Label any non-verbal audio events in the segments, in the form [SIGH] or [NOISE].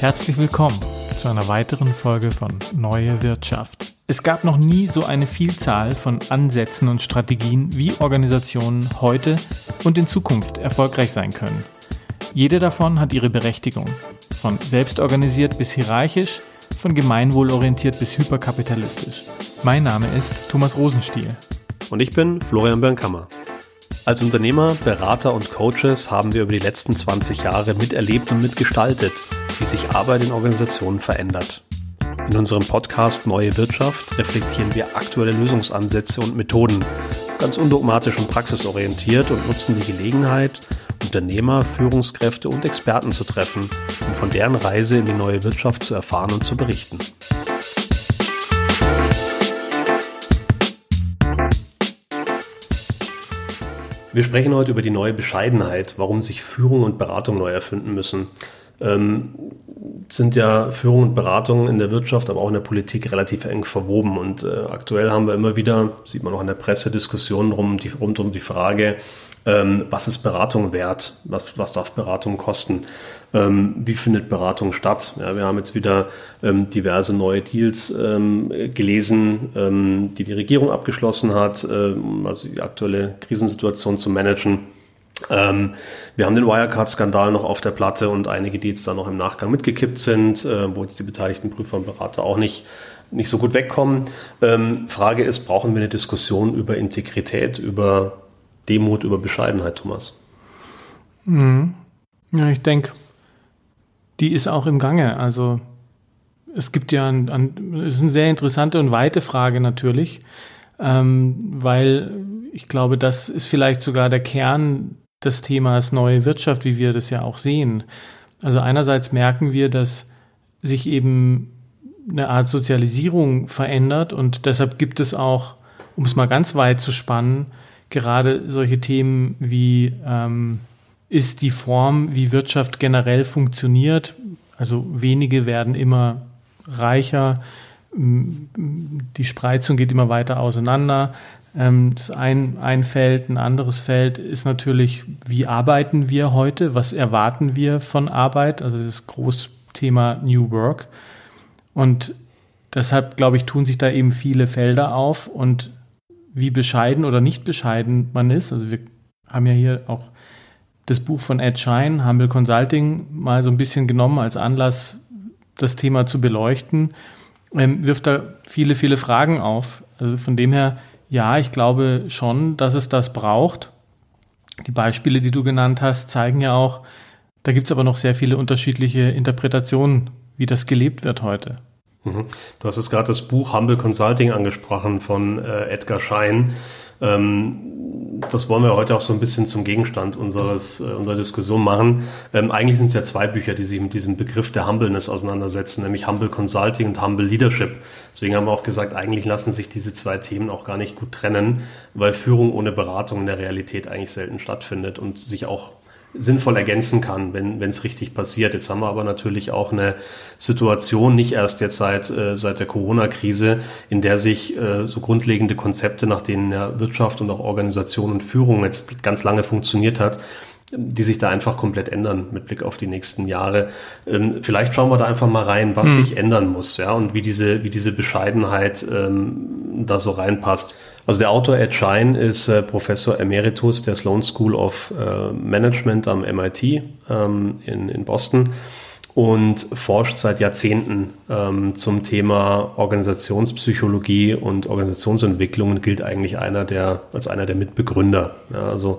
Herzlich willkommen zu einer weiteren Folge von Neue Wirtschaft. Es gab noch nie so eine Vielzahl von Ansätzen und Strategien, wie Organisationen heute und in Zukunft erfolgreich sein können. Jede davon hat ihre Berechtigung. Von selbstorganisiert bis hierarchisch, von gemeinwohlorientiert bis hyperkapitalistisch. Mein Name ist Thomas Rosenstiel. Und ich bin Florian Bernkammer. Als Unternehmer, Berater und Coaches haben wir über die letzten 20 Jahre miterlebt und mitgestaltet, wie sich Arbeit in Organisationen verändert. In unserem Podcast Neue Wirtschaft reflektieren wir aktuelle Lösungsansätze und Methoden, ganz undogmatisch und praxisorientiert und nutzen die Gelegenheit, Unternehmer, Führungskräfte und Experten zu treffen, um von deren Reise in die neue Wirtschaft zu erfahren und zu berichten. Wir sprechen heute über die neue Bescheidenheit, warum sich Führung und Beratung neu erfinden müssen. Ähm, sind ja Führung und Beratung in der Wirtschaft, aber auch in der Politik relativ eng verwoben. Und äh, aktuell haben wir immer wieder, sieht man auch in der Presse, Diskussionen rum, die, rund um die Frage, ähm, was ist Beratung wert? Was, was darf Beratung kosten? ähm, wie findet Beratung statt. Ja, wir haben jetzt wieder ähm, diverse neue Deals ähm, gelesen, ähm, die die Regierung abgeschlossen hat, ähm, also die aktuelle Krisensituation zu managen. Ähm, wir haben den Wirecard-Skandal noch auf der Platte und einige, die jetzt da noch im Nachgang mitgekippt sind, äh, wo jetzt die beteiligten Prüfer und Berater auch nicht nicht so gut wegkommen. Frage ist, brauchen wir eine Diskussion über Integrität, über Demut, über Bescheidenheit, Thomas? Mhm. Ja, ich denke, die ist auch im Gange. Also es gibt ja, ein, ein, es ist eine sehr interessante und weite Frage natürlich, ähm, weil ich glaube, das ist vielleicht sogar der Kern des Themas neue Wirtschaft, wie wir das ja auch sehen. Also einerseits merken wir, dass sich eben eine Art Sozialisierung verändert und deshalb gibt es auch, um es mal ganz weit zu spannen, gerade solche Themen wie ähm, ist die Form, wie Wirtschaft generell funktioniert. Also wenige werden immer reicher, die Spreizung geht immer weiter auseinander. Ähm, das ein, ein Feld, ein anderes Feld ist natürlich, wie arbeiten wir heute? Was erwarten wir von Arbeit? Also das Großthema New Work. Und deshalb, glaube ich, tun sich da eben viele Felder auf und wie bescheiden oder nicht bescheiden man ist. Also wir haben ja hier auch das Buch von Ed Schein, Humble Consulting, mal so ein bisschen genommen als Anlass, das Thema zu beleuchten, ähm, wirft da viele, viele Fragen auf. Also von dem her, ja, ich glaube schon, dass es das braucht. Die Beispiele, die du genannt hast, zeigen ja auch, da gibt es aber noch sehr viele unterschiedliche Interpretationen, wie das gelebt wird heute. Mhm. Du hast jetzt gerade das Buch Humble Consulting angesprochen von äh, Edgar Schein. Ähm, das wollen wir heute auch so ein bisschen zum Gegenstand unseres, äh, unserer Diskussion machen. Ähm, eigentlich sind es ja zwei Bücher, die sich mit diesem Begriff der Humbleness auseinandersetzen, nämlich Humble Consulting und Humble Leadership. Deswegen haben wir auch gesagt, eigentlich lassen sich diese zwei Themen auch gar nicht gut trennen, weil Führung ohne Beratung in der Realität eigentlich selten stattfindet und sich auch sinnvoll ergänzen kann, wenn es richtig passiert. Jetzt haben wir aber natürlich auch eine Situation, nicht erst jetzt seit, äh, seit der Corona-Krise, in der sich äh, so grundlegende Konzepte, nach denen ja Wirtschaft und auch Organisation und Führung jetzt ganz lange funktioniert hat, die sich da einfach komplett ändern mit Blick auf die nächsten Jahre. Ähm, vielleicht schauen wir da einfach mal rein, was hm. sich ändern muss, ja, und wie diese, wie diese Bescheidenheit ähm, da so reinpasst. Also der Autor Ed Schein ist äh, Professor Emeritus der Sloan School of äh, Management am MIT ähm, in, in Boston und forscht seit Jahrzehnten ähm, zum Thema Organisationspsychologie und Organisationsentwicklung und gilt eigentlich einer der, als einer der Mitbegründer. Ja, also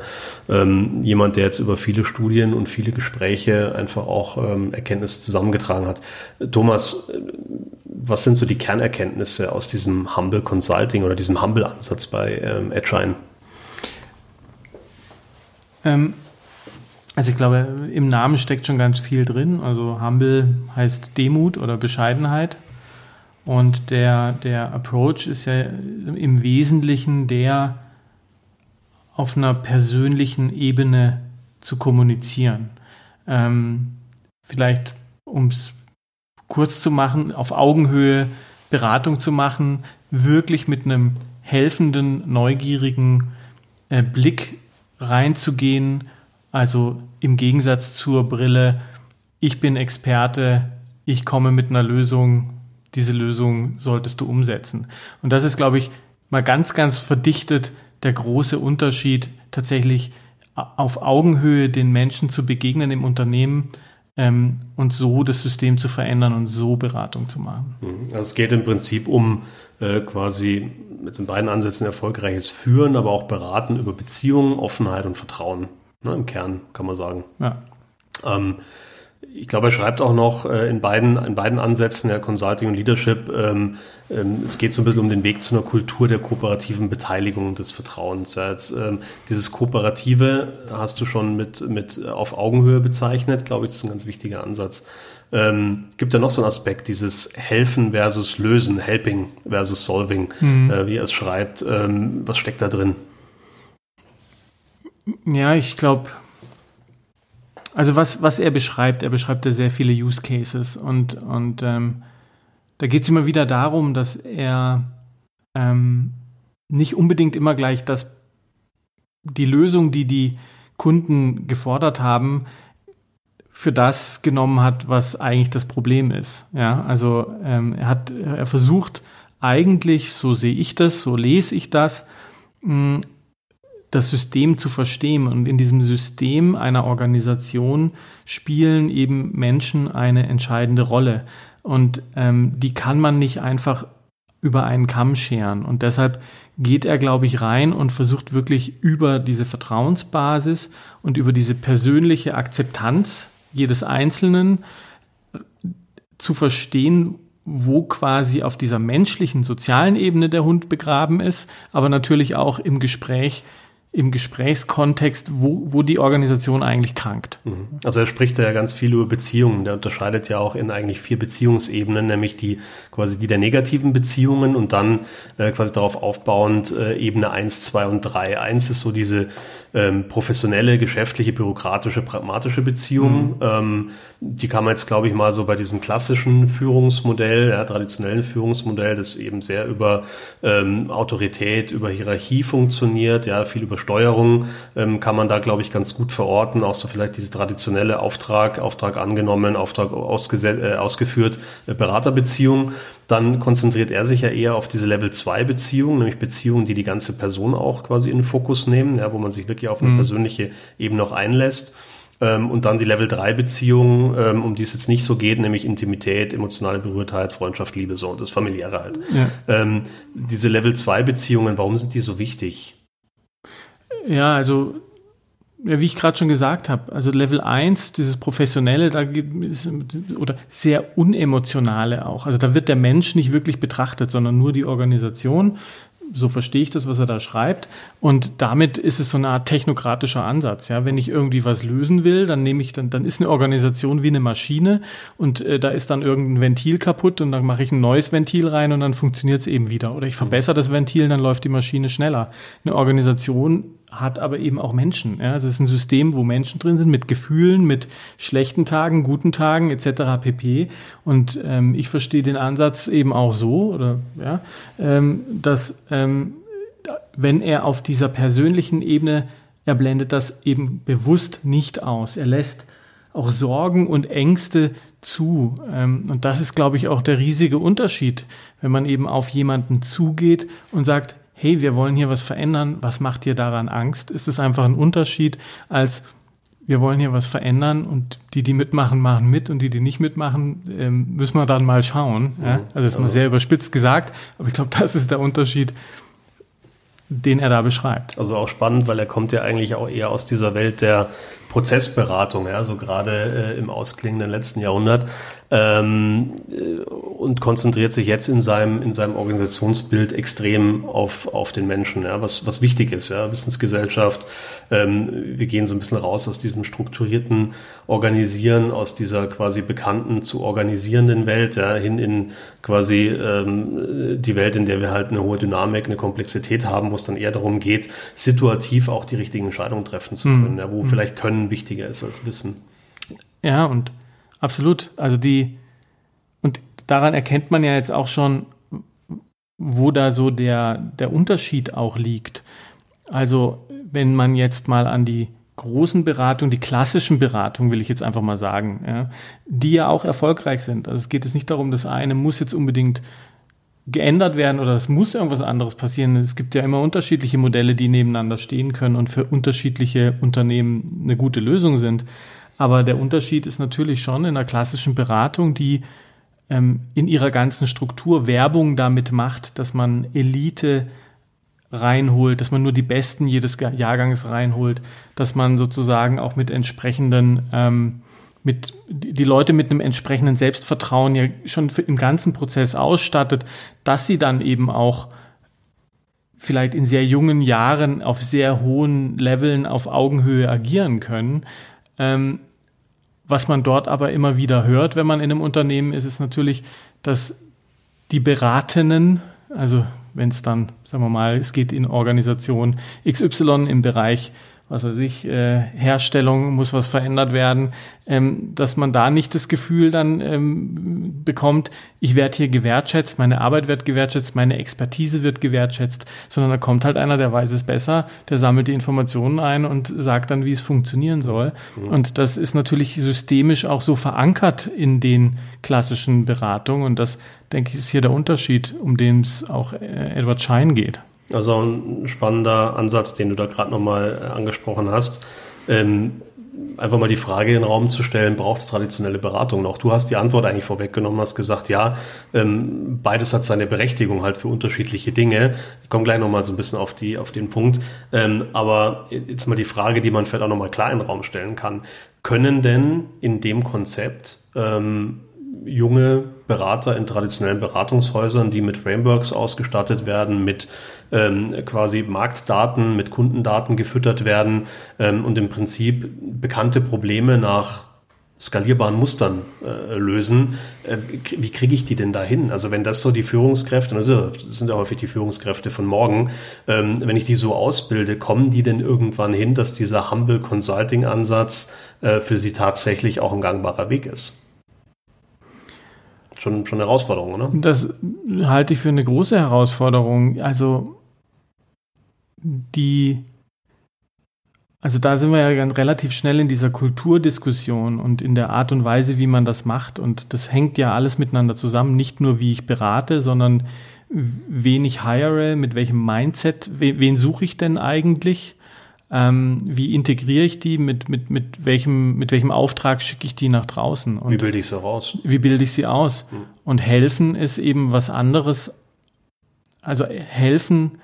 ähm, jemand, der jetzt über viele Studien und viele Gespräche einfach auch ähm, Erkenntnisse zusammengetragen hat. Thomas, was sind so die Kernerkenntnisse aus diesem Humble Consulting oder diesem Humble-Ansatz bei ähm, Agile? Ähm, also ich glaube, im Namen steckt schon ganz viel drin. Also Humble heißt Demut oder Bescheidenheit. Und der, der Approach ist ja im Wesentlichen der, auf einer persönlichen Ebene zu kommunizieren. Ähm, vielleicht, um es kurz zu machen, auf Augenhöhe Beratung zu machen, wirklich mit einem helfenden, neugierigen äh, Blick reinzugehen also im Gegensatz zur Brille, ich bin Experte, ich komme mit einer Lösung, diese Lösung solltest du umsetzen. Und das ist, glaube ich, mal ganz, ganz verdichtet der große Unterschied, tatsächlich auf Augenhöhe den Menschen zu begegnen im Unternehmen ähm, und so das System zu verändern und so Beratung zu machen. Mhm. Also es geht im Prinzip um äh, quasi mit den beiden Ansätzen erfolgreiches Führen, aber auch Beraten über Beziehungen, Offenheit und Vertrauen. Ne, Im Kern kann man sagen. Ja. Ähm, ich glaube, er schreibt auch noch äh, in, beiden, in beiden Ansätzen, ja, Consulting und Leadership, ähm, ähm, es geht so ein bisschen um den Weg zu einer Kultur der kooperativen Beteiligung des Vertrauens. Ja, jetzt, ähm, dieses Kooperative hast du schon mit, mit auf Augenhöhe bezeichnet, glaube ich, das ist ein ganz wichtiger Ansatz. Ähm, gibt ja noch so einen Aspekt, dieses Helfen versus Lösen, Helping versus Solving, mhm. äh, wie er es schreibt. Ähm, was steckt da drin? Ja, ich glaube, also was, was er beschreibt, er beschreibt ja sehr viele Use Cases und, und ähm, da geht es immer wieder darum, dass er ähm, nicht unbedingt immer gleich das, die Lösung, die die Kunden gefordert haben, für das genommen hat, was eigentlich das Problem ist. Ja, also ähm, er hat, er versucht eigentlich, so sehe ich das, so lese ich das, mh, das System zu verstehen. Und in diesem System einer Organisation spielen eben Menschen eine entscheidende Rolle. Und ähm, die kann man nicht einfach über einen Kamm scheren. Und deshalb geht er, glaube ich, rein und versucht wirklich über diese Vertrauensbasis und über diese persönliche Akzeptanz jedes Einzelnen zu verstehen, wo quasi auf dieser menschlichen, sozialen Ebene der Hund begraben ist, aber natürlich auch im Gespräch im Gesprächskontext, wo, wo die Organisation eigentlich krankt. Mhm. Also er spricht da ja ganz viel über Beziehungen. Der unterscheidet ja auch in eigentlich vier Beziehungsebenen, nämlich die quasi die der negativen Beziehungen und dann äh, quasi darauf aufbauend äh, Ebene eins, zwei und drei. Eins ist so diese ähm, professionelle, geschäftliche, bürokratische, pragmatische Beziehung. Mhm. Ähm, die kann man jetzt, glaube ich, mal so bei diesem klassischen Führungsmodell, ja, traditionellen Führungsmodell, das eben sehr über ähm, Autorität, über Hierarchie funktioniert, ja, viel über Steuerung, ähm, kann man da, glaube ich, ganz gut verorten. Auch so vielleicht diese traditionelle Auftrag, Auftrag angenommen, Auftrag äh, ausgeführt, äh, Beraterbeziehung dann konzentriert er sich ja eher auf diese Level 2 Beziehungen, nämlich Beziehungen, die die ganze Person auch quasi in den Fokus nehmen, ja, wo man sich wirklich auf eine mhm. persönliche Ebene auch einlässt. Ähm, und dann die Level 3 Beziehungen, ähm, um die es jetzt nicht so geht, nämlich Intimität, emotionale Berührtheit, Freundschaft, Liebe, so und das Familiäre halt. Ja. Ähm, diese Level 2 Beziehungen, warum sind die so wichtig? Ja, also ja, wie ich gerade schon gesagt habe, also Level 1, dieses Professionelle, da ist, oder sehr unemotionale auch. Also da wird der Mensch nicht wirklich betrachtet, sondern nur die Organisation. So verstehe ich das, was er da schreibt. Und damit ist es so eine Art technokratischer Ansatz. Ja, wenn ich irgendwie was lösen will, dann nehme ich dann, dann ist eine Organisation wie eine Maschine und äh, da ist dann irgendein Ventil kaputt und dann mache ich ein neues Ventil rein und dann funktioniert es eben wieder. Oder ich verbessere das Ventil, dann läuft die Maschine schneller. Eine Organisation hat aber eben auch Menschen. Ja? Also es ist ein System, wo Menschen drin sind mit Gefühlen, mit schlechten Tagen, guten Tagen etc. pp. Und ähm, ich verstehe den Ansatz eben auch so, oder ja, ähm, dass ähm, wenn er auf dieser persönlichen Ebene, er blendet das eben bewusst nicht aus. Er lässt auch Sorgen und Ängste zu. Ähm, und das ist, glaube ich, auch der riesige Unterschied, wenn man eben auf jemanden zugeht und sagt, hey, wir wollen hier was verändern, was macht dir daran Angst? Ist es einfach ein Unterschied als wir wollen hier was verändern und die, die mitmachen, machen mit und die, die nicht mitmachen, ähm, müssen wir dann mal schauen. Ja? Mhm. Also das ist mal sehr überspitzt gesagt, aber ich glaube, [LAUGHS] das ist der Unterschied, den er da beschreibt. Also auch spannend, weil er kommt ja eigentlich auch eher aus dieser Welt der Prozessberatung, ja, so gerade äh, im ausklingenden letzten Jahrhundert ähm, äh, und konzentriert sich jetzt in seinem in seinem Organisationsbild extrem auf auf den Menschen, ja, was was wichtig ist, ja, Wissensgesellschaft. Ähm, wir gehen so ein bisschen raus aus diesem strukturierten Organisieren, aus dieser quasi bekannten zu organisierenden Welt, ja, hin in quasi ähm, die Welt, in der wir halt eine hohe Dynamik, eine Komplexität haben, wo es dann eher darum geht, situativ auch die richtigen Entscheidungen treffen zu können, mhm. ja, wo mhm. vielleicht können können wichtiger ist als Wissen. Ja, und absolut. Also die, und daran erkennt man ja jetzt auch schon, wo da so der, der Unterschied auch liegt. Also, wenn man jetzt mal an die großen Beratungen, die klassischen Beratungen, will ich jetzt einfach mal sagen, ja, die ja auch erfolgreich sind. Also es geht jetzt nicht darum, das eine muss jetzt unbedingt geändert werden oder es muss irgendwas anderes passieren. Es gibt ja immer unterschiedliche Modelle, die nebeneinander stehen können und für unterschiedliche Unternehmen eine gute Lösung sind. Aber der Unterschied ist natürlich schon in der klassischen Beratung, die ähm, in ihrer ganzen Struktur Werbung damit macht, dass man Elite reinholt, dass man nur die Besten jedes Jahrgangs reinholt, dass man sozusagen auch mit entsprechenden ähm, mit die Leute mit einem entsprechenden Selbstvertrauen ja schon im ganzen Prozess ausstattet, dass sie dann eben auch vielleicht in sehr jungen Jahren auf sehr hohen Leveln auf Augenhöhe agieren können. Ähm, was man dort aber immer wieder hört, wenn man in einem Unternehmen ist, ist natürlich, dass die Beratenden, also wenn es dann, sagen wir mal, es geht in Organisation XY im Bereich was weiß ich, äh, Herstellung muss was verändert werden, ähm, dass man da nicht das Gefühl dann ähm, bekommt, ich werde hier gewertschätzt, meine Arbeit wird gewertschätzt, meine Expertise wird gewertschätzt, sondern da kommt halt einer, der weiß es besser, der sammelt die Informationen ein und sagt dann, wie es funktionieren soll. Mhm. Und das ist natürlich systemisch auch so verankert in den klassischen Beratungen und das, denke ich, ist hier der Unterschied, um den es auch äh, Edward Schein geht. Also ein spannender Ansatz, den du da gerade nochmal äh, angesprochen hast. Ähm, einfach mal die Frage in den Raum zu stellen, braucht es traditionelle Beratung noch? Du hast die Antwort eigentlich vorweggenommen, hast gesagt, ja, ähm, beides hat seine Berechtigung halt für unterschiedliche Dinge. Ich komme gleich nochmal so ein bisschen auf, die, auf den Punkt. Ähm, aber jetzt mal die Frage, die man vielleicht auch nochmal klar in den Raum stellen kann. Können denn in dem Konzept ähm, junge Berater in traditionellen Beratungshäusern, die mit Frameworks ausgestattet werden, mit ähm, quasi Marktdaten, mit Kundendaten gefüttert werden ähm, und im Prinzip bekannte Probleme nach skalierbaren Mustern äh, lösen. Äh, wie kriege ich die denn dahin? Also wenn das so die Führungskräfte, also das sind ja häufig die Führungskräfte von morgen, ähm, wenn ich die so ausbilde, kommen die denn irgendwann hin, dass dieser Humble Consulting Ansatz äh, für sie tatsächlich auch ein gangbarer Weg ist? Schon, schon eine Herausforderung, oder? Das halte ich für eine große Herausforderung. Also die, also da sind wir ja relativ schnell in dieser Kulturdiskussion und in der Art und Weise, wie man das macht. Und das hängt ja alles miteinander zusammen. Nicht nur, wie ich berate, sondern wen ich hire, mit welchem Mindset, wen suche ich denn eigentlich? Ähm, wie integriere ich die, mit, mit, mit, welchem, mit welchem Auftrag schicke ich die nach draußen. Und wie bilde ich sie raus? Wie bilde ich sie aus? Hm. Und helfen ist eben was anderes. Also helfen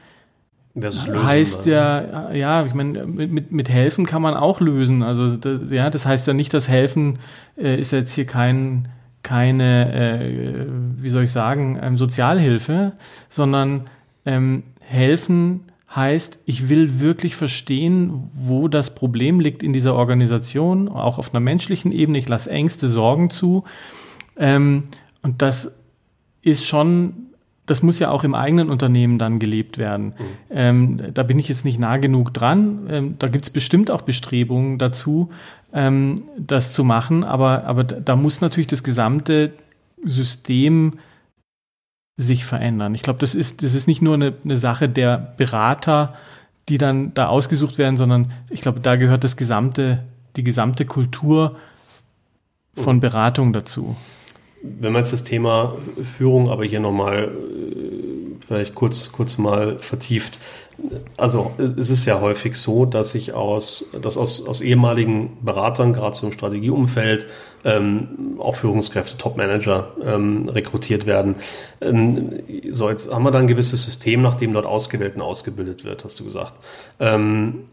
lösen, heißt ja, ja, ich meine, mit, mit helfen kann man auch lösen. Also das, ja, das heißt ja nicht, dass helfen äh, ist jetzt hier kein keine, äh, wie soll ich sagen, ähm, Sozialhilfe, sondern ähm, helfen heißt, ich will wirklich verstehen, wo das Problem liegt in dieser Organisation, auch auf einer menschlichen Ebene. Ich lasse Ängste, Sorgen zu. Ähm, und das ist schon, das muss ja auch im eigenen Unternehmen dann gelebt werden. Mhm. Ähm, da bin ich jetzt nicht nah genug dran. Ähm, da gibt es bestimmt auch Bestrebungen dazu, ähm, das zu machen. Aber, aber da muss natürlich das gesamte System sich verändern. Ich glaube, das ist, das ist nicht nur eine, eine Sache der Berater, die dann da ausgesucht werden, sondern ich glaube, da gehört das gesamte, die gesamte Kultur von Beratung dazu. Wenn man jetzt das Thema Führung aber hier nochmal äh, vielleicht kurz, kurz mal vertieft, also es ist ja häufig so, dass ich aus, dass aus, aus ehemaligen Beratern, gerade im Strategieumfeld, ähm, auch Führungskräfte, Topmanager ähm, rekrutiert werden. Ähm, so, jetzt haben wir da ein gewisses System, nach dem dort ausgewählt und ausgebildet wird, hast du gesagt. Ähm,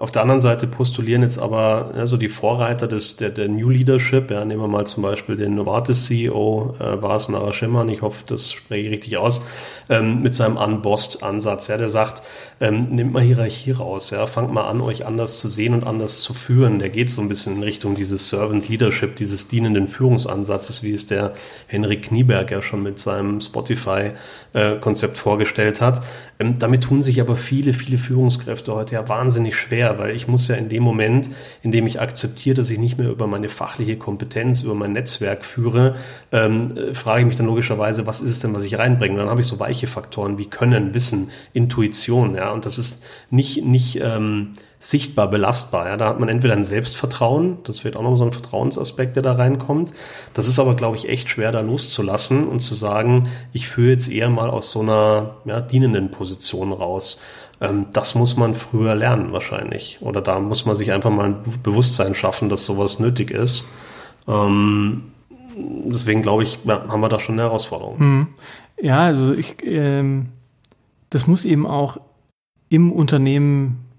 auf der anderen Seite postulieren jetzt aber ja, so die Vorreiter des, der, der New Leadership, ja, nehmen wir mal zum Beispiel den Novartis-CEO, äh, Vas Narasimhan, ich hoffe, das spreche ich richtig aus, ähm, mit seinem Unbossed-Ansatz, ja, der sagt, ähm, nehmt mal Hierarchie raus, ja, fangt mal an, euch anders zu sehen und anders zu führen. Der geht so ein bisschen in Richtung dieses Servant Leadership, dieses dienenden Führungsansatzes, wie es der Henrik Knieberg ja schon mit seinem Spotify-Konzept äh, vorgestellt hat. Ähm, damit tun sich aber viele, viele Führungskräfte heute ja wahnsinnig schwer schwer, weil ich muss ja in dem Moment, in dem ich akzeptiere, dass ich nicht mehr über meine fachliche Kompetenz, über mein Netzwerk führe, ähm, äh, frage ich mich dann logischerweise, was ist es denn, was ich reinbringe? Und dann habe ich so weiche Faktoren wie Können, Wissen, Intuition, ja, und das ist nicht, nicht ähm, sichtbar belastbar. Ja. Da hat man entweder ein Selbstvertrauen, das wird auch noch so ein Vertrauensaspekt, der da reinkommt. Das ist aber, glaube ich, echt schwer, da loszulassen und zu sagen, ich führe jetzt eher mal aus so einer ja, dienenden Position raus. Ähm, das muss man früher lernen wahrscheinlich. Oder da muss man sich einfach mal ein Bewusstsein schaffen, dass sowas nötig ist. Ähm, deswegen glaube ich, haben wir da schon eine Herausforderung. Hm. Ja, also ich, ähm, das muss eben auch im Unternehmen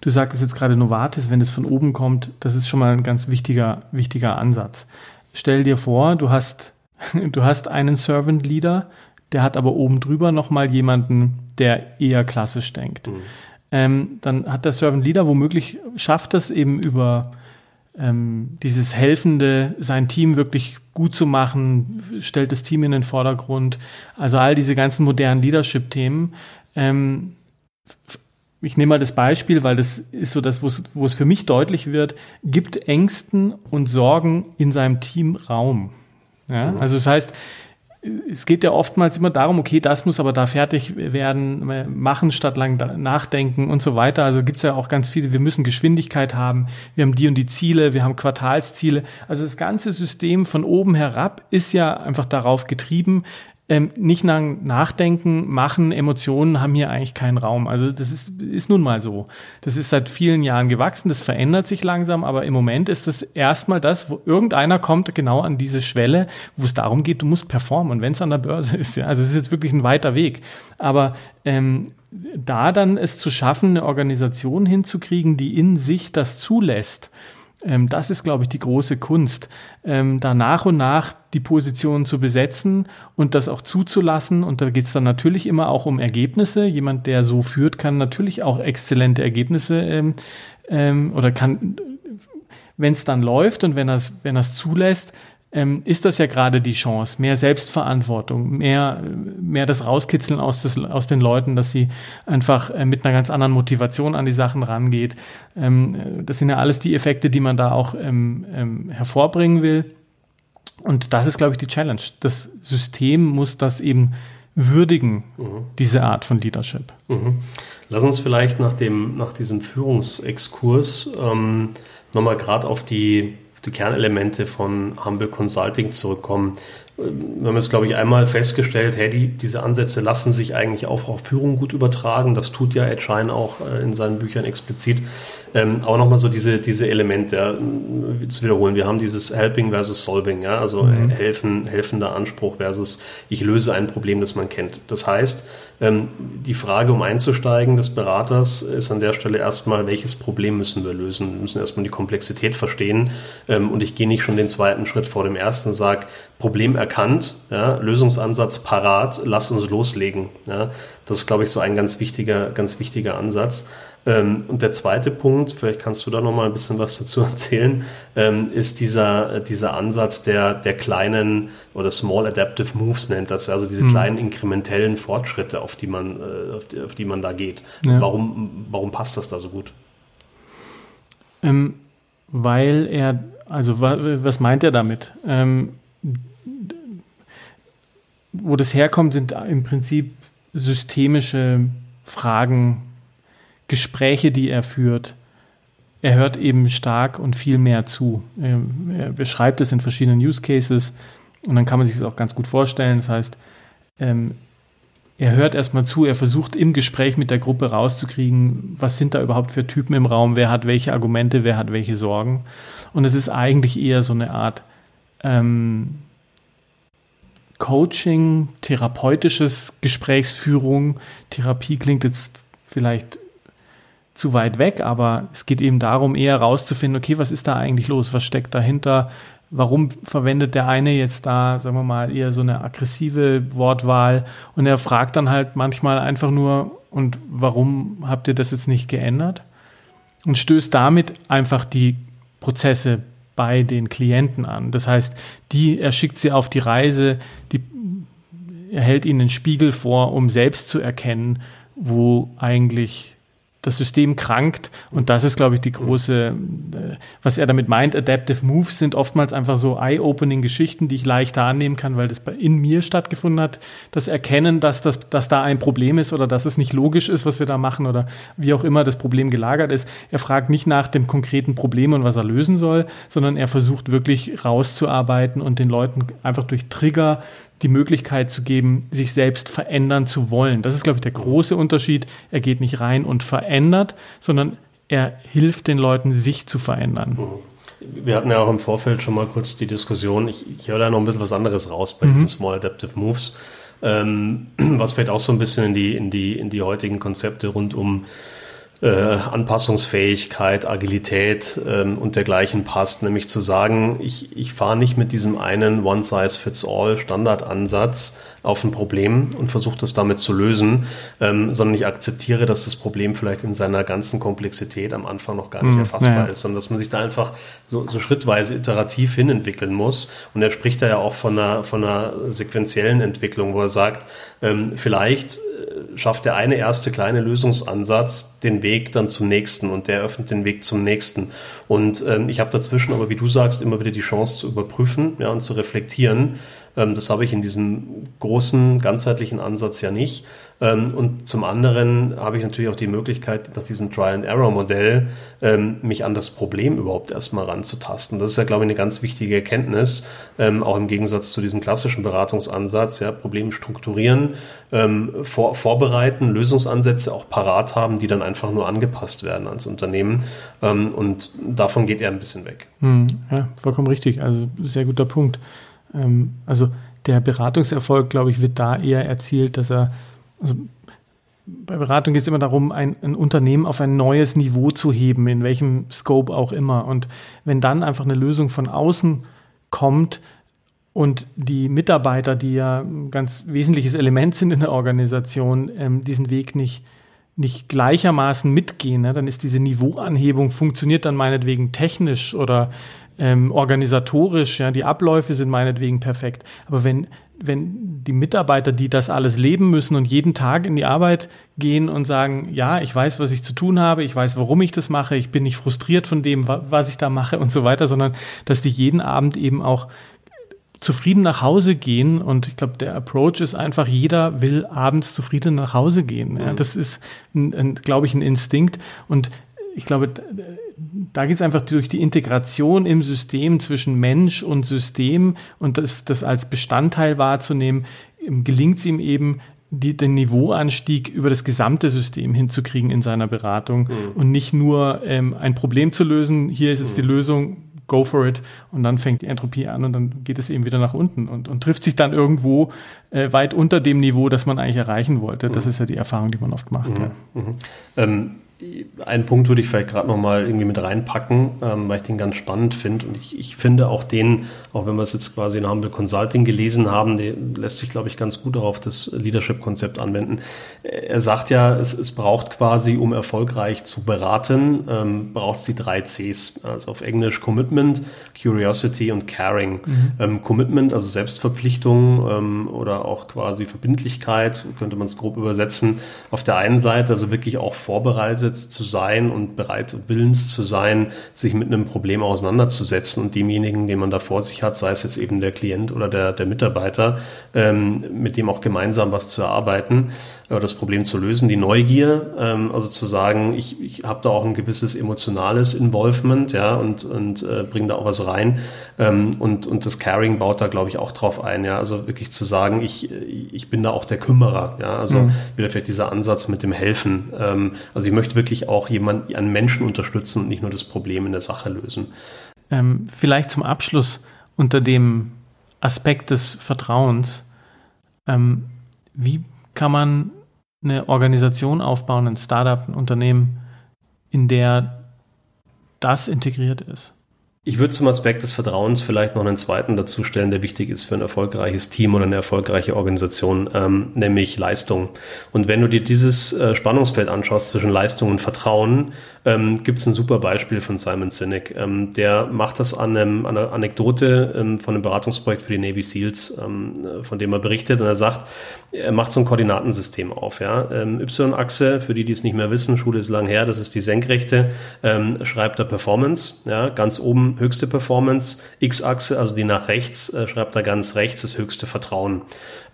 Du sagtest jetzt gerade Novartis, wenn es von oben kommt, das ist schon mal ein ganz wichtiger, wichtiger Ansatz. Stell dir vor, du hast, [LAUGHS] du hast einen Servant Leader, der hat aber oben drüber nochmal jemanden, der eher klassisch denkt. Mhm. Ähm, dann hat der Servant Leader womöglich schafft es eben über ähm, dieses Helfende, sein Team wirklich gut zu machen, stellt das Team in den Vordergrund. Also all diese ganzen modernen Leadership-Themen ähm, ich nehme mal das Beispiel, weil das ist so das, wo es für mich deutlich wird, gibt Ängsten und Sorgen in seinem Team Raum. Ja? Mhm. Also das heißt, es geht ja oftmals immer darum, okay, das muss aber da fertig werden, machen statt lang nachdenken und so weiter. Also gibt es ja auch ganz viele, wir müssen Geschwindigkeit haben, wir haben die und die Ziele, wir haben Quartalsziele. Also das ganze System von oben herab ist ja einfach darauf getrieben, ähm, nicht nach, nachdenken, machen, Emotionen haben hier eigentlich keinen Raum. Also das ist, ist nun mal so. Das ist seit vielen Jahren gewachsen, das verändert sich langsam, aber im Moment ist das erstmal das, wo irgendeiner kommt genau an diese Schwelle, wo es darum geht, du musst performen. Und wenn es an der Börse [LAUGHS] ist, ja, also es ist jetzt wirklich ein weiter Weg. Aber ähm, da dann es zu schaffen, eine Organisation hinzukriegen, die in sich das zulässt, das ist, glaube ich, die große Kunst, ähm, da nach und nach die Positionen zu besetzen und das auch zuzulassen. Und da geht es dann natürlich immer auch um Ergebnisse. Jemand, der so führt, kann natürlich auch exzellente Ergebnisse ähm, ähm, oder kann, wenn es dann läuft und wenn er es wenn zulässt, ähm, ist das ja gerade die Chance, mehr Selbstverantwortung, mehr, mehr das Rauskitzeln aus, des, aus den Leuten, dass sie einfach äh, mit einer ganz anderen Motivation an die Sachen rangeht. Ähm, das sind ja alles die Effekte, die man da auch ähm, ähm hervorbringen will. Und das ist, glaube ich, die Challenge. Das System muss das eben würdigen, mhm. diese Art von Leadership. Mhm. Lass uns vielleicht nach, dem, nach diesem Führungsexkurs ähm, nochmal gerade auf die die Kernelemente von Humble Consulting zurückkommen. Wir haben jetzt, glaube ich, einmal festgestellt, hey, die, diese Ansätze lassen sich eigentlich auch auf Führung gut übertragen. Das tut ja Ed Schein auch äh, in seinen Büchern explizit. Ähm, aber nochmal so diese, diese Elemente ja, zu wiederholen. Wir haben dieses Helping versus Solving, ja, also mhm. helfen, helfender Anspruch versus ich löse ein Problem, das man kennt. Das heißt, ähm, die Frage, um einzusteigen des Beraters, ist an der Stelle erstmal, welches Problem müssen wir lösen? Wir müssen erstmal die Komplexität verstehen. Ähm, und ich gehe nicht schon den zweiten Schritt vor dem ersten, sage, Problem erkannt, ja, Lösungsansatz parat, lass uns loslegen. Ja. Das ist, glaube ich, so ein ganz wichtiger, ganz wichtiger Ansatz. Ähm, und der zweite Punkt, vielleicht kannst du da noch mal ein bisschen was dazu [LAUGHS] erzählen, ähm, ist dieser, dieser Ansatz der, der kleinen oder Small Adaptive Moves nennt das, also diese mhm. kleinen inkrementellen Fortschritte, auf die man, äh, auf die, auf die man da geht. Ja. Warum, warum passt das da so gut? Ähm, weil er, also was meint er damit? Ähm, wo das herkommt, sind im Prinzip systemische Fragen Gespräche, die er führt. Er hört eben stark und viel mehr zu. Er beschreibt es in verschiedenen Use Cases und dann kann man sich das auch ganz gut vorstellen. Das heißt, ähm, er hört erstmal zu, er versucht im Gespräch mit der Gruppe rauszukriegen, was sind da überhaupt für Typen im Raum, wer hat welche Argumente, wer hat welche Sorgen. Und es ist eigentlich eher so eine Art ähm, Coaching, therapeutisches Gesprächsführung. Therapie klingt jetzt vielleicht zu weit weg, aber es geht eben darum, eher rauszufinden, okay, was ist da eigentlich los? Was steckt dahinter? Warum verwendet der eine jetzt da, sagen wir mal, eher so eine aggressive Wortwahl? Und er fragt dann halt manchmal einfach nur, und warum habt ihr das jetzt nicht geändert? Und stößt damit einfach die Prozesse bei den Klienten an. Das heißt, die, er schickt sie auf die Reise, die, er hält ihnen einen Spiegel vor, um selbst zu erkennen, wo eigentlich das System krankt. Und das ist, glaube ich, die große, äh, was er damit meint. Adaptive Moves sind oftmals einfach so eye-opening Geschichten, die ich leichter annehmen kann, weil das in mir stattgefunden hat. Das Erkennen, dass, das, dass da ein Problem ist oder dass es nicht logisch ist, was wir da machen oder wie auch immer das Problem gelagert ist. Er fragt nicht nach dem konkreten Problem und was er lösen soll, sondern er versucht wirklich rauszuarbeiten und den Leuten einfach durch Trigger die Möglichkeit zu geben, sich selbst verändern zu wollen. Das ist, glaube ich, der große Unterschied. Er geht nicht rein und verändert, sondern er hilft den Leuten, sich zu verändern. Mhm. Wir hatten ja auch im Vorfeld schon mal kurz die Diskussion. Ich, ich höre da noch ein bisschen was anderes raus bei mhm. diesen Small Adaptive Moves, ähm, [CLEARS THROAT] was vielleicht auch so ein bisschen in die, in die, in die heutigen Konzepte rund um äh, Anpassungsfähigkeit, Agilität ähm, und dergleichen passt, nämlich zu sagen, ich, ich fahre nicht mit diesem einen One-Size-Fits-All-Standardansatz auf ein Problem und versuche das damit zu lösen, ähm, sondern ich akzeptiere, dass das Problem vielleicht in seiner ganzen Komplexität am Anfang noch gar nicht mm, erfassbar ja. ist, sondern dass man sich da einfach so, so schrittweise iterativ hinentwickeln muss. Und er spricht da ja auch von einer, von einer sequenziellen Entwicklung, wo er sagt, ähm, vielleicht schafft der eine erste kleine Lösungsansatz den Weg dann zum nächsten und der öffnet den Weg zum nächsten. Und ähm, ich habe dazwischen aber, wie du sagst, immer wieder die Chance zu überprüfen ja, und zu reflektieren das habe ich in diesem großen, ganzheitlichen Ansatz ja nicht. Ähm, und zum anderen habe ich natürlich auch die Möglichkeit, nach diesem Trial-and-Error-Modell ähm, mich an das Problem überhaupt erstmal ranzutasten. Das ist ja, glaube ich, eine ganz wichtige Erkenntnis, auch im Gegensatz zu diesem klassischen Beratungsansatz, ja, Probleme strukturieren, vor, vorbereiten, Lösungsansätze auch parat haben, die dann einfach nur angepasst werden ans Unternehmen. und davon geht er ein bisschen weg. Hm, ja, vollkommen richtig. Also sehr guter Punkt. Ähm, also der Beratungserfolg, glaube ich, wird da eher erzielt, dass er, also bei Beratung geht es immer darum, ein, ein, Unternehmen auf ein neues Niveau zu heben, in welchem Scope auch immer. Und wenn dann einfach eine Lösung von außen kommt und die Mitarbeiter, die ja ein ganz wesentliches Element sind in der Organisation, ähm, diesen Weg nicht, nicht gleichermaßen mitgehen, ne, dann ist diese Niveauanhebung, funktioniert dann meinetwegen technisch oder ähm, organisatorisch, ja, die Abläufe sind meinetwegen perfekt. Aber wenn, wenn die Mitarbeiter, die das alles leben müssen und jeden Tag in die Arbeit gehen und sagen, ja, ich weiß, was ich zu tun habe, ich weiß, warum ich das mache, ich bin nicht frustriert von dem, was ich da mache und so weiter, sondern dass die jeden Abend eben auch zufrieden nach Hause gehen und ich glaube, der Approach ist einfach, jeder will abends zufrieden nach Hause gehen. Ja, mhm. das ist, glaube ich, ein Instinkt und ich glaube, da geht es einfach durch die Integration im System zwischen Mensch und System und das, das als Bestandteil wahrzunehmen, gelingt es ihm eben, die, den Niveauanstieg über das gesamte System hinzukriegen in seiner Beratung mhm. und nicht nur ähm, ein Problem zu lösen, hier ist jetzt mhm. die Lösung, go for it und dann fängt die Entropie an und dann geht es eben wieder nach unten und, und trifft sich dann irgendwo äh, weit unter dem Niveau, das man eigentlich erreichen wollte. Das mhm. ist ja die Erfahrung, die man oft macht. Mhm. Ja. Mhm. Ähm einen Punkt würde ich vielleicht gerade noch mal irgendwie mit reinpacken, ähm, weil ich den ganz spannend finde. Und ich, ich, finde auch den, auch wenn wir es jetzt quasi in Humble Consulting gelesen haben, der lässt sich, glaube ich, ganz gut auf das Leadership-Konzept anwenden. Er sagt ja, es, es braucht quasi, um erfolgreich zu beraten, ähm, braucht es die drei Cs. Also auf Englisch Commitment, Curiosity und Caring. Mhm. Ähm, Commitment, also Selbstverpflichtung ähm, oder auch quasi Verbindlichkeit, könnte man es grob übersetzen. Auf der einen Seite, also wirklich auch vorbereitet, vorbereitet zu sein und bereit und willens zu sein, sich mit einem Problem auseinanderzusetzen und demjenigen, den man da vor sich hat, sei es jetzt eben der Klient oder der, der Mitarbeiter, ähm, mit dem auch gemeinsam was zu erarbeiten oder das Problem zu lösen. Die Neugier, ähm, also zu sagen, ich, ich habe da auch ein gewisses emotionales Involvement, ja, und, und äh, bringe da auch was rein. Ähm, und, und das Caring baut da, glaube ich, auch drauf ein, ja. Also wirklich zu sagen, ich, ich bin da auch der Kümmerer, ja. Also mhm. wieder vielleicht dieser Ansatz mit dem Helfen. Ähm, also ich möchte wirklich auch jemanden, einen Menschen unterstützen und nicht nur das Problem in der Sache lösen. Ähm, vielleicht zum Abschluss unter dem Aspekt des Vertrauens. Ähm, wie kann man eine Organisation aufbauen, ein Startup, ein Unternehmen, in der das integriert ist? Ich würde zum Aspekt des Vertrauens vielleicht noch einen zweiten dazu stellen, der wichtig ist für ein erfolgreiches Team oder eine erfolgreiche Organisation, ähm, nämlich Leistung. Und wenn du dir dieses äh, Spannungsfeld anschaust zwischen Leistung und Vertrauen, ähm, gibt es ein super Beispiel von Simon Sinek. Ähm, der macht das an, einem, an einer Anekdote ähm, von einem Beratungsprojekt für die Navy SEALs, ähm, von dem er berichtet. Und er sagt, er macht so ein Koordinatensystem auf. Ja? Ähm, Y-Achse, für die, die es nicht mehr wissen, Schule ist lang her, das ist die Senkrechte, ähm, schreibt er Performance. Ja? Ganz oben höchste Performance. X-Achse, also die nach rechts, äh, schreibt er ganz rechts das höchste Vertrauen.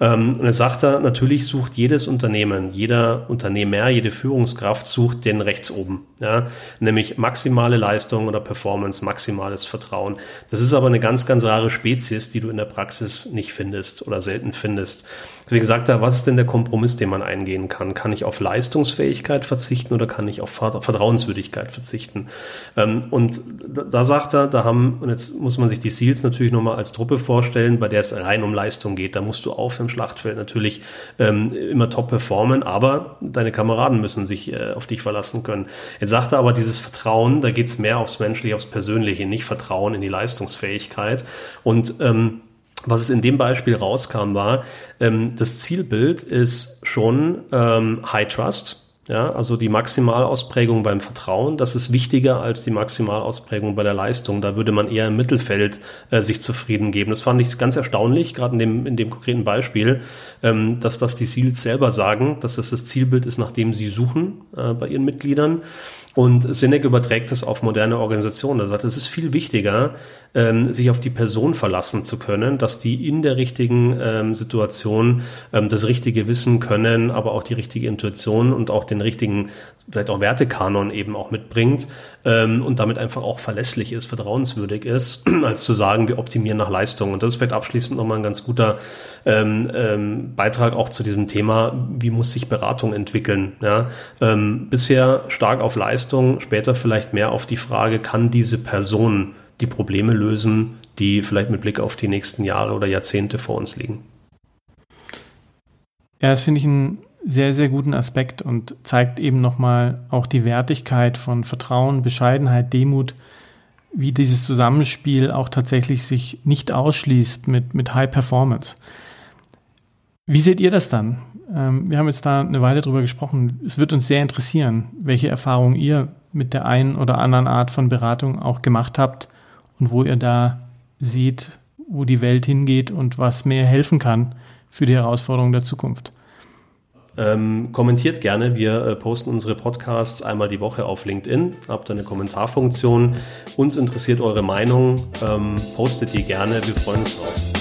Ähm, und er sagt er, natürlich sucht jedes Unternehmen, jeder Unternehmer, jede Führungskraft sucht den rechts oben. Ja? Nämlich maximale Leistung oder Performance, maximales Vertrauen. Das ist aber eine ganz, ganz rare Spezies, die du in der Praxis nicht findest oder selten findest. Deswegen sagt er, was ist denn der Kompromiss, den man eingehen kann? Kann ich auf Leistungsfähigkeit verzichten oder kann ich auf Vertrauenswürdigkeit verzichten? Ähm, und da sagt er, da haben, und jetzt muss man sich die SEALs natürlich nochmal als Truppe vorstellen, bei der es rein um Leistung geht. Da musst du auf im Schlachtfeld natürlich ähm, immer top performen, aber deine Kameraden müssen sich äh, auf dich verlassen können. Jetzt sagt er aber, dieses Vertrauen, da geht es mehr aufs Menschliche, aufs Persönliche, nicht Vertrauen in die Leistungsfähigkeit. Und ähm, was es in dem Beispiel rauskam, war, ähm, das Zielbild ist schon ähm, High Trust. Ja, also die Maximalausprägung beim Vertrauen, das ist wichtiger als die Maximalausprägung bei der Leistung. Da würde man eher im Mittelfeld äh, sich zufrieden geben. Das fand ich ganz erstaunlich, gerade in dem, in dem konkreten Beispiel, ähm, dass das die SEALs selber sagen, dass das das Zielbild ist, nach dem sie suchen äh, bei ihren Mitgliedern. Und Sinek überträgt das auf moderne Organisationen. Er sagt, es ist viel wichtiger, ähm, sich auf die Person verlassen zu können, dass die in der richtigen ähm, Situation ähm, das Richtige wissen können, aber auch die richtige Intuition und auch den richtigen, vielleicht auch Wertekanon eben auch mitbringt ähm, und damit einfach auch verlässlich ist, vertrauenswürdig ist, [CLEARS THROAT] als zu sagen, wir optimieren nach Leistung. Und das ist vielleicht abschließend nochmal ein ganz guter ähm, ähm, Beitrag auch zu diesem Thema, wie muss sich Beratung entwickeln. Ja? Ähm, bisher stark auf Leistung, später vielleicht mehr auf die Frage, kann diese Person die Probleme lösen, die vielleicht mit Blick auf die nächsten Jahre oder Jahrzehnte vor uns liegen. Ja, das finde ich einen sehr, sehr guten Aspekt und zeigt eben nochmal auch die Wertigkeit von Vertrauen, Bescheidenheit, Demut, wie dieses Zusammenspiel auch tatsächlich sich nicht ausschließt mit, mit High Performance. Wie seht ihr das dann? Ähm, wir haben jetzt da eine Weile drüber gesprochen. Es wird uns sehr interessieren, welche Erfahrungen ihr mit der einen oder anderen Art von Beratung auch gemacht habt und wo ihr da seht, wo die Welt hingeht und was mehr helfen kann für die Herausforderungen der Zukunft. Ähm, kommentiert gerne. Wir äh, posten unsere Podcasts einmal die Woche auf LinkedIn. Habt eine Kommentarfunktion. Uns interessiert eure Meinung. Ähm, postet die gerne. Wir freuen uns drauf.